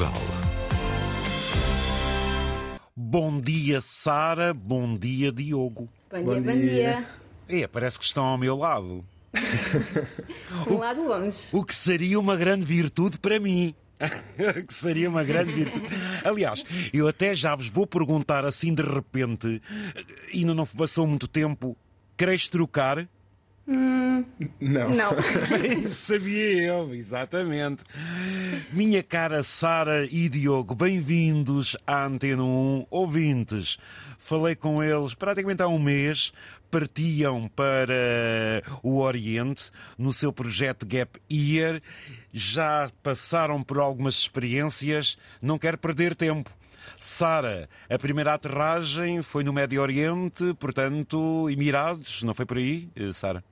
Portugal. Bom dia, Sara. Bom dia, Diogo. Bom, bom dia, dia, bom dia. É, parece que estão ao meu lado. um lado longe. O que seria uma grande virtude para mim. que seria uma grande virtude. Aliás, eu até já vos vou perguntar assim de repente, ainda não passou muito tempo, queres trocar? Hum, não. Não. Sabia eu, exatamente. Minha cara Sara e Diogo, bem-vindos à Antena 1, ouvintes. Falei com eles praticamente há um mês, partiam para o Oriente no seu projeto Gap Year, já passaram por algumas experiências, não quero perder tempo. Sara, a primeira aterragem foi no Médio Oriente, portanto, Emirados, não foi por aí, eh, Sara?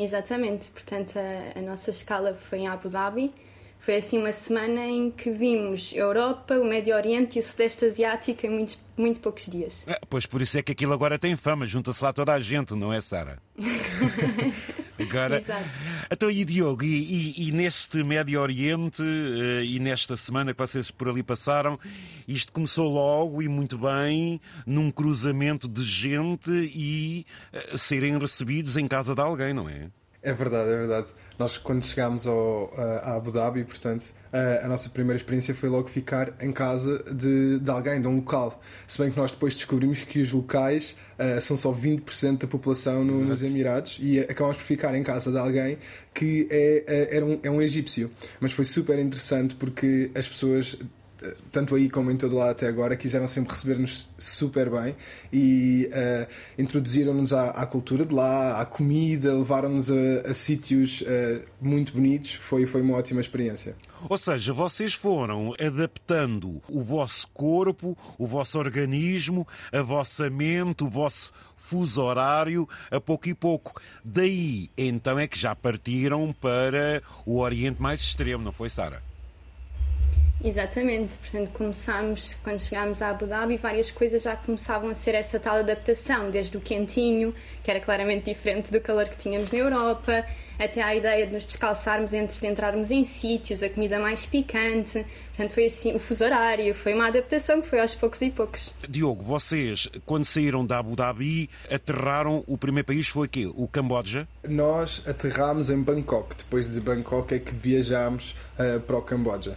Exatamente, portanto a, a, nossa escala foi em Abu Dhabi. Foi assim uma semana em que vimos Europa, o Médio Oriente e o Sudeste Asiático em muito, muito poucos dias. Ah, pois por isso é que aquilo agora tem fama, junta-se lá toda a gente, não é, Sara? Agora, Exato. Então, e Diogo, e, e, e neste Médio Oriente uh, e nesta semana que vocês por ali passaram, isto começou logo e muito bem, num cruzamento de gente e uh, serem recebidos em casa de alguém, não é? É verdade, é verdade. Nós, quando chegámos ao, a Abu Dhabi, portanto, a, a, nossa primeira experiência foi logo ficar em casa de, de alguém, de um local. Se bem que nós depois descobrimos que os locais uh, são só 20% da população no, nos Emirados e acabamos por ficar em casa de alguém que é, é, era um, é um egípcio. Mas foi super interessante porque as pessoas tanto aí como em todo lado até agora, quiseram sempre receber-nos super bem e uh, introduziram-nos à, à, cultura de lá, à comida, levaram-nos a, a sítios uh, muito bonitos. Foi, foi uma ótima experiência. Ou seja, vocês foram adaptando o vosso corpo, o vosso organismo, a vossa mente, o vosso fuso horário a pouco e pouco. Daí, então, é que já partiram para o Oriente mais extremo, não foi, Sara? Exatamente, portanto começámos, quando chegámos a Abu Dhabi, várias coisas já começavam a ser essa tal adaptação, desde o quentinho, que era claramente diferente do calor que tínhamos na Europa, até à ideia de nos descalçarmos antes de entrarmos em sítios, a comida mais picante, portanto foi assim, o fuso horário, foi uma adaptação que foi aos poucos e poucos. Diogo, vocês, quando saíram da Abu Dhabi, aterraram, o primeiro país foi o quê? O Camboja? Nós aterrámos em Bangkok, depois de Bangkok é que viajámos uh, para o Camboja.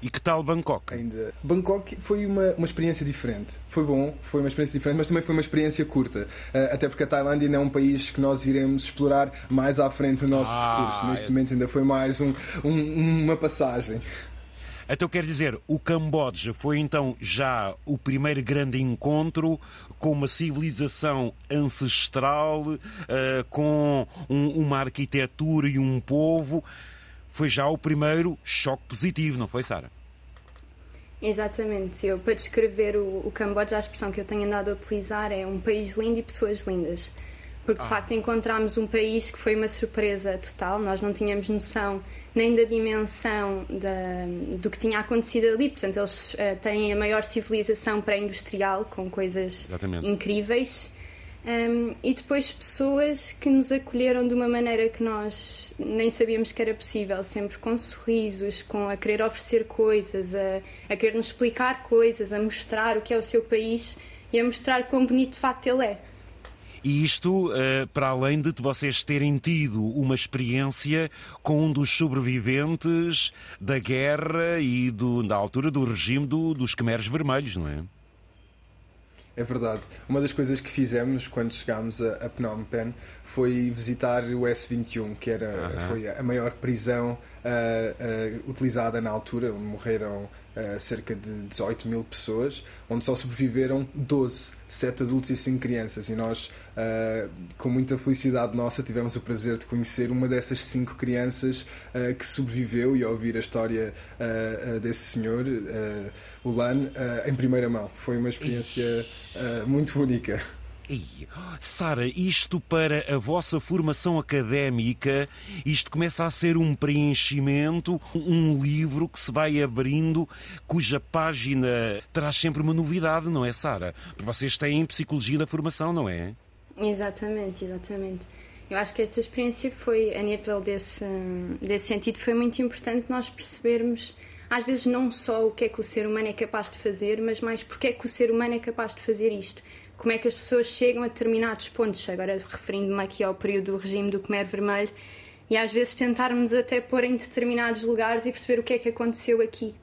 E que tal Bangkok? Ainda. Bangkok foi uma, uma experiência diferente. Foi bom, foi uma experiência diferente, mas também foi uma experiência curta. Uh, até porque a Tailândia ainda é um país que nós iremos explorar mais à frente no nosso ah, percurso. Neste é... momento ainda foi mais um, um, uma passagem. Então quer dizer, o Camboja foi então já o primeiro grande encontro com uma civilização ancestral, uh, com um, uma arquitetura e um povo foi já o primeiro choque positivo, não foi, Sara? Exatamente. Eu, para descrever o, o Camboja, a expressão que eu tenho andado a utilizar é um país lindo e pessoas lindas. Porque, de ah. facto, encontramos um país que foi uma surpresa total. Nós não tínhamos noção nem da dimensão da, do que tinha acontecido ali. Portanto, eles uh, têm a maior civilização pré-industrial, com coisas Exatamente. incríveis. Um, e depois pessoas que nos acolheram de uma maneira que nós nem sabíamos que era possível, sempre com sorrisos, com a querer oferecer coisas, a, a querer nos explicar coisas, a mostrar o que é o seu país e a mostrar quão bonito de facto ele é. E isto, uh, para além de vocês terem tido uma experiência com um dos sobreviventes da guerra e do, da altura do regime do, dos Khmeres Vermelhos, não é? É verdade. Uma das coisas que fizemos quando chegámos a, a Phnom Penh foi visitar o S21, que era, foi a maior prisão uh, uh, utilizada na altura, onde morreram cerca de 18 mil pessoas, onde só sobreviveram 12, 7 adultos e 5 crianças. E nós, com muita felicidade nossa, tivemos o prazer de conhecer uma dessas 5 crianças que sobreviveu e ouvir a história desse senhor, o Lan, em primeira mão. Foi uma experiência muito única. Sara, isto para a vossa formação académica, isto começa a ser um preenchimento, um livro que se vai abrindo, cuja página traz sempre uma novidade, não é, Sara? Porque vocês têm psicologia da formação, não é? Exatamente, exatamente. Eu acho que esta experiência foi, a nível desse, desse sentido, foi muito importante nós percebermos às vezes não só o que é que o ser humano é capaz de fazer, mas mais porque é que o ser humano é capaz de fazer isto. Como é que as pessoas chegam a determinados pontos, agora referindo-me aqui ao período do regime do Khmer Vermelho, e às vezes tentarmos até pôr em determinados lugares e perceber o que é que aconteceu aqui.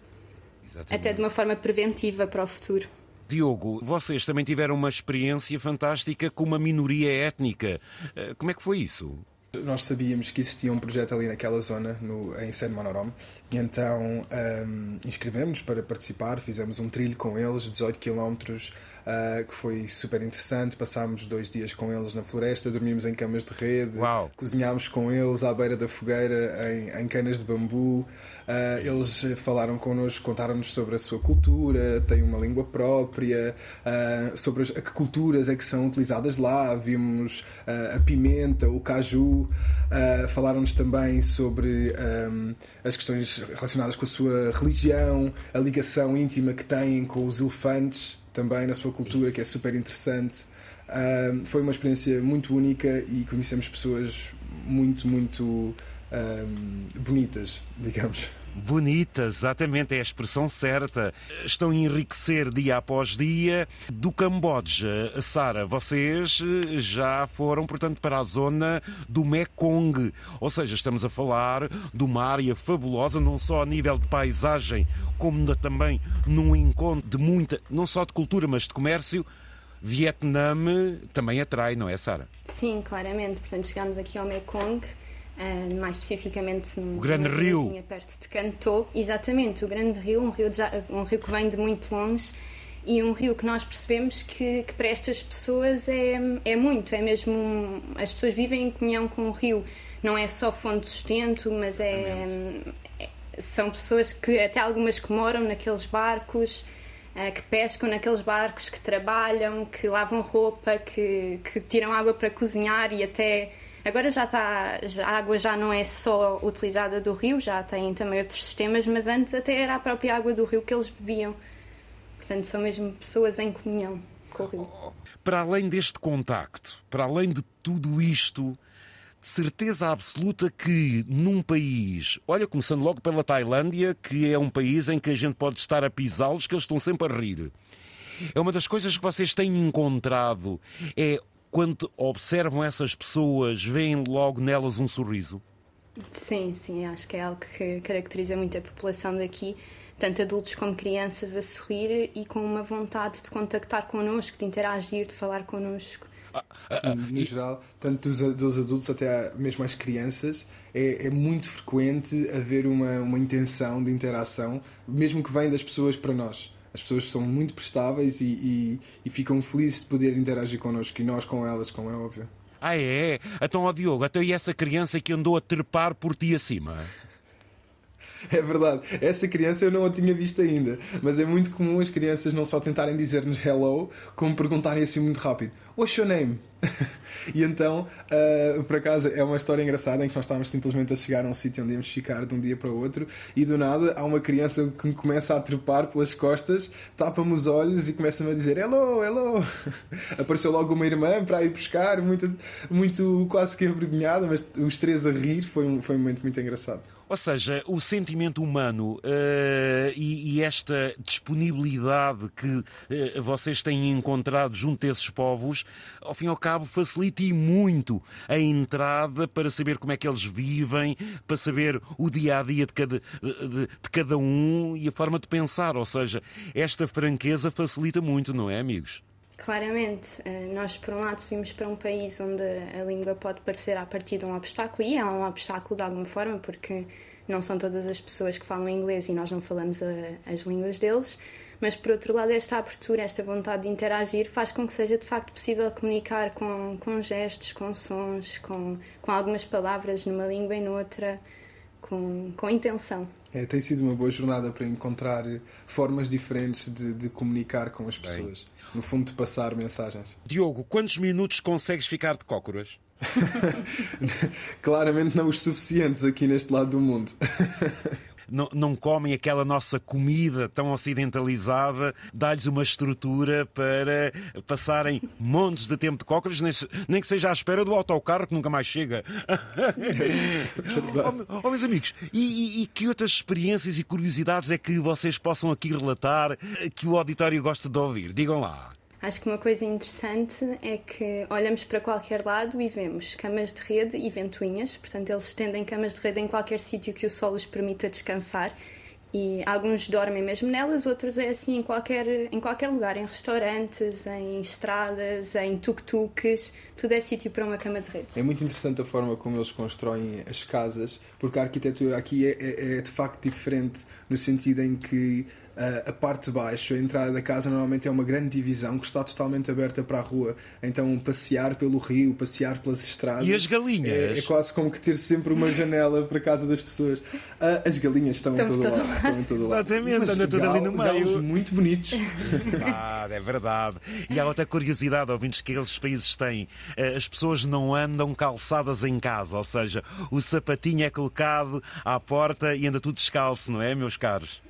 Exatamente. Até de uma forma preventiva para o futuro. Diogo, vocês também tiveram uma experiência fantástica com uma minoria étnica. Eh, como é que foi isso? Nós sabíamos que existia um projeto ali naquela zona, no, em Sen Monorom, e então um, inscrevemos-nos para participar, fizemos um trilho com eles, 18 quilómetros, uh, que foi super interessante. Passámos dois dias com eles na floresta, dormimos em camas de rede, Uau. cozinhámos com eles à beira da fogueira, em, em canas de bambu. Uh, eles falaram connosco, contaram-nos sobre a sua cultura, têm uma língua própria, uh, sobre as, a que culturas é que são utilizadas lá. Vimos uh, a pimenta, o caju. falaram-nos também sobre um, as questões relacionadas com a sua religião, a ligação íntima que têm com os elefantes também na sua cultura, que é super interessante. Uh, foi uma experiência muito única e conhecemos pessoas muito, muito bonitas, digamos. Bonitas, exatamente, é a expressão certa. Estão a enriquecer dia após dia. Do Camboja, Sara, vocês eh, já foram, portanto, para a zona do Mekong. Ou seja, estamos a falar de uma área fabulosa, não só a nível de paisagem, como também num encontro de muita, não só de cultura, mas de comércio. Vietnã também atrai, não é, Sara? Sim, claramente. Portanto, chegamos aqui ao Mekong Uh, mais especificamente no Grande Rio. perto de Cantô exatamente o Grande Rio um rio, de, um rio que vem de muito longe e um rio que nós percebemos que, que para estas pessoas é, é muito é mesmo um, as pessoas vivem em comunhão com o rio. Não é só fonte de sustento mas é, é são pessoas que até algumas que moram naqueles barcos uh, que pescam naqueles barcos que trabalham que lavam roupa que, que tiram água para cozinhar e até Agora já está, já, a água já não é só utilizada do rio, já tem também outros sistemas, mas antes até era a própria água do rio que eles bebiam. Portanto, são mesmo pessoas em comunhão com o rio. Para além deste contacto, para além de tudo isto, de certeza absoluta que num país, olha, começando logo pela Tailândia, que é um país em que a gente pode estar a pisá-los, que eles estão sempre a rir. É uma das coisas que vocês têm encontrado, é quando observam essas pessoas, veem logo nelas um sorriso? Sim, sim, acho que é algo que caracteriza muito a população daqui, tanto adultos como crianças, a sorrir e com uma vontade de contactar connosco, de interagir, de falar connosco. Ah, ah, sim, no geral, tanto dos, dos adultos até mesmo as crianças, é, é, muito frequente haver uma, uma intenção de interação, mesmo que vem das pessoas para nós as pessoas são muito prestáveis e, e, e, ficam felizes de poder interagir connosco e nós com elas, como é óbvio. Ah, é? Então, ó Diogo, até e essa criança que andou a trepar por ti acima? É verdade. Essa criança eu não a tinha visto ainda. Mas é muito comum as crianças não só tentarem dizer-nos hello, como perguntarem assim muito rápido: What's your name? e então, uh, por acaso, é uma história engraçada em que nós estávamos simplesmente a chegar a um sítio onde íamos ficar de um dia para o outro e do nada há uma criança que me começa a trepar pelas costas, tapa-me os olhos e começa-me a dizer hello, hello. Apareceu logo uma irmã para ir buscar, muito, muito quase que envergonhada, mas os três a rir, foi um, foi um momento muito engraçado. Ou seja, o sentimento humano uh, e, e, esta disponibilidade que uh, vocês têm encontrado junto a esses povos, ao fim e ao cabo, facilita e muito a entrada para saber como é que eles vivem, para saber o dia a dia de cada, de, de cada um e a forma de pensar. Ou seja, esta franqueza facilita muito, não é, amigos? Claramente, eh, nós por um lado vimos para um país onde a língua pode parecer a partir de um obstáculo, e é um obstáculo de alguma forma, porque não são todas as pessoas que falam inglês e nós não falamos a, as línguas deles, mas por outro lado, esta abertura, esta vontade de interagir faz com que seja de facto possível comunicar com, com gestos, com sons, com, com algumas palavras numa língua e noutra com, com intenção. É, tem sido uma boa jornada para encontrar formas diferentes de, de comunicar com as pessoas. Bem. No fundo, de passar mensagens. Diogo, quantos minutos consegues ficar de cócoras? Claramente não os suficientes aqui neste lado do mundo. não, não comem aquela nossa comida tão ocidentalizada, dá-lhes uma estrutura para passarem montes de tempo de cócoras, nem, que seja à espera do autocarro que nunca mais chega. oh, oh, meus amigos, e, e, e que outras experiências e curiosidades é que vocês possam aqui relatar que o auditório gosta de ouvir? Digam lá. Acho que uma coisa interessante é que olhamos para qualquer lado e vemos camas de rede e ventoinhas, portanto, eles estendem camas de rede em qualquer sítio que o sol os permita descansar. E alguns dormem mesmo nelas, outros é assim em qualquer, em qualquer lugar, em restaurantes, em estradas, em tuk-tuks, tudo é sítio para uma cama de rede. É muito interessante a forma como eles constroem as casas, porque a arquitetura aqui é, é, é de facto diferente no sentido em que a parte de baixo, a entrada da casa normalmente é uma grande divisão que está totalmente aberta para a rua. Então, passear pelo rio, passear pelas estradas. E as galinhas? É, é quase como que ter sempre uma janela para a casa das pessoas. Ah, as galinhas estão, estão em todo lado. lado. Estão em todo lado. Exatamente, andam tudo ali no meio. muito bonitos. Ah, é verdade. E há outra curiosidade, ouvintes, que aqueles países têm. Eh, as pessoas não andam calçadas em casa, ou seja, o sapatinho é colocado à porta e anda tudo descalço, não é, meus caros?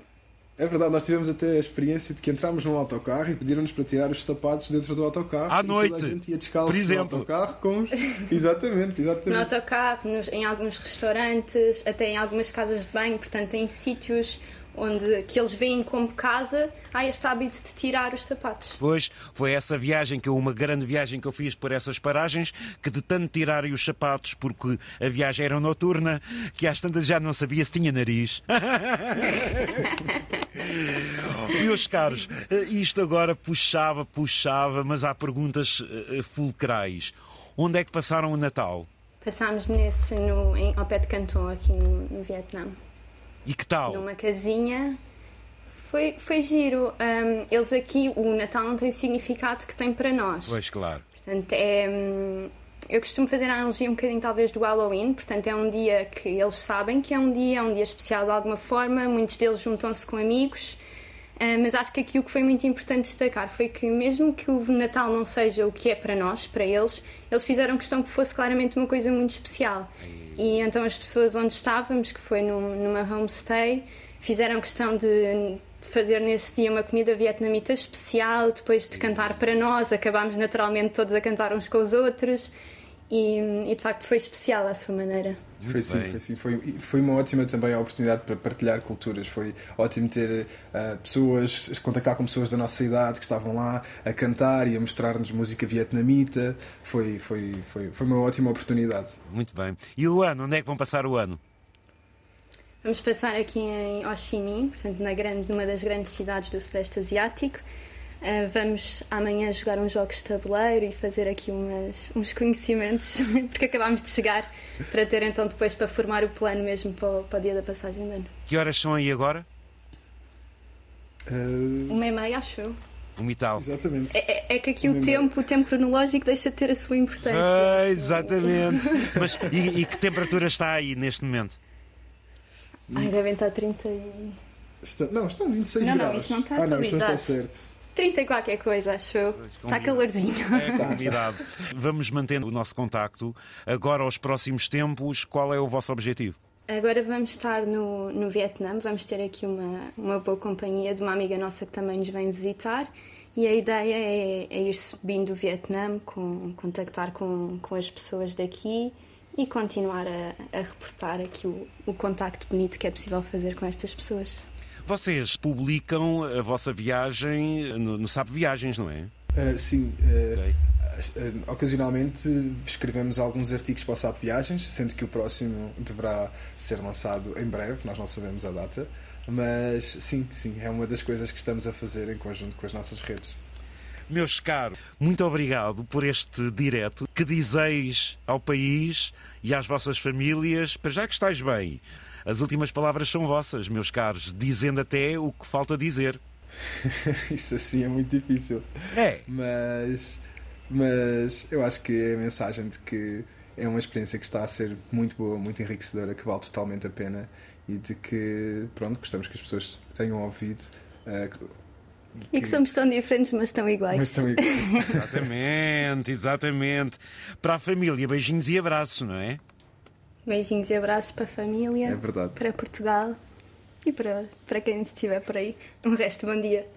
É verdade, nós tivemos até a experiência de que entramos num autocarro e pediram-nos para tirar os sapatos dentro do autocarro. À noite. Toda a gente ia descalço por exemplo. no autocarro com. exatamente, exatamente. No autocarro, nos, em alguns restaurantes, até em algumas casas de banho, portanto, em sítios onde que eles veem como casa, há este hábito de tirar os sapatos. Pois, foi essa viagem, que eu, uma grande viagem que eu fiz por essas paragens, que de tanto tirarem os sapatos, porque a viagem era noturna, que às tantas já não sabia se tinha nariz. Meus caros, isto agora puxava, puxava, mas há perguntas eh, fulcrais. Onde é que passaram o Natal? Passámos nesse no, em, ao pé de Canton, aqui no, no Vietnã. E que tal? Numa casinha. Foi, foi giro. Um, eles aqui, o Natal não tem o significado que tem para nós. Pois, claro. Portanto, é. Um, eu costumo fazer a analogia um bocadinho, talvez, do Halloween. Portanto, é um dia que eles sabem que é um dia, é um dia especial de alguma forma. Muitos deles juntam-se com amigos. Mas acho que aqui o que foi muito importante destacar foi que, mesmo que o Natal não seja o que é para nós, para eles, eles fizeram questão que fosse claramente uma coisa muito especial. E então as pessoas onde estávamos, que foi num, numa homestay, fizeram questão de fazer nesse dia uma comida vietnamita especial, depois de cantar para nós, acabámos naturalmente todos a cantar uns com os outros e, e de facto foi especial à sua maneira. Foi sim, foi sim. Foi, foi uma ótima também a oportunidade para partilhar culturas. Foi ótimo ter uh, pessoas, contactar com pessoas da nossa idade que estavam lá a cantar e a mostrar-nos música vietnamita. Foi, foi, foi, foi uma ótima oportunidade. Muito bem. E o ano? Onde é que vão passar o ano? Vamos passar aqui em Ho Chi Minh, portanto, na grande, numa das grandes cidades do Sudeste Asiático. Uh, vamos amanhã jogar uns jogos de tabuleiro e fazer aqui umas, uns conhecimentos, porque acabámos de chegar para ter então depois para formar o plano mesmo para o, para o dia da passagem de ano. Que horas são aí agora? Uh... Uma e meia, acho eu. Um e tal. Exatamente. É, é, é que aqui o tempo, o tempo cronológico deixa de ter a sua importância. Ah, exatamente. Mas e, e, que temperatura está aí neste momento? Ai, devem estar 30 e... Está, não, estão 26 não, graus. Não, isso não está ah, não, isso não está certo. 30 e qualquer coisa, acho eu. Está calorzinho. É comunidade. Vamos mantendo o nosso contacto. Agora, aos próximos tempos, qual é o vosso objetivo? Agora vamos estar no, no Vietnã, vamos ter aqui uma, uma boa companhia de uma amiga nossa que também nos vem visitar e a ideia é, é ir subindo o Vietnã, com, contactar com, com as pessoas daqui e continuar a, a reportar aqui o, o contacto bonito que é possível fazer com estas pessoas. Vocês publicam a vossa viagem no, no Sabe Viagens, não é? Uh, sim. Uh, okay. uh, ocasionalmente escrevemos alguns artigos para o SAP Viagens, sendo que o próximo deverá ser lançado em breve, nós não sabemos a data. Mas sim, sim, é uma das coisas que estamos a fazer em conjunto com as nossas redes. Meus caros, muito obrigado por este direto. Que dizeis ao país e às vossas famílias, para já que estáis bem, as últimas palavras são vossas, meus caros, dizendo até o que falta dizer. Isso assim é muito difícil. É. Mas, mas eu acho que é a mensagem de que é uma experiência que está a ser muito boa, muito enriquecedora, que vale totalmente a pena e de que, pronto, gostamos que as pessoas tenham ouvido. Uh, e que somos tão diferentes, mas tão iguais. Mas tão iguais. exatamente, exatamente. Para a família, beijinhos e abraços, não é? Beijinhos e abraços para a família. É verdade. Para Portugal. e para, para quem estiver por aí. Um resto bom dia.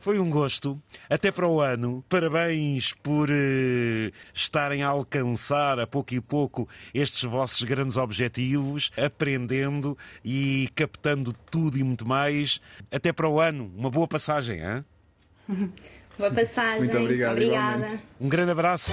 Foi um gosto. Até para o ano. Parabéns por uh, estarem a alcançar a pouco e pouco estes vossos grandes objetivos, aprendendo e captando tudo e muito mais. Até para o ano. Uma boa passagem, hein? boa passagem. Muito obrigado, Obrigada. Igualmente. Um grande abraço.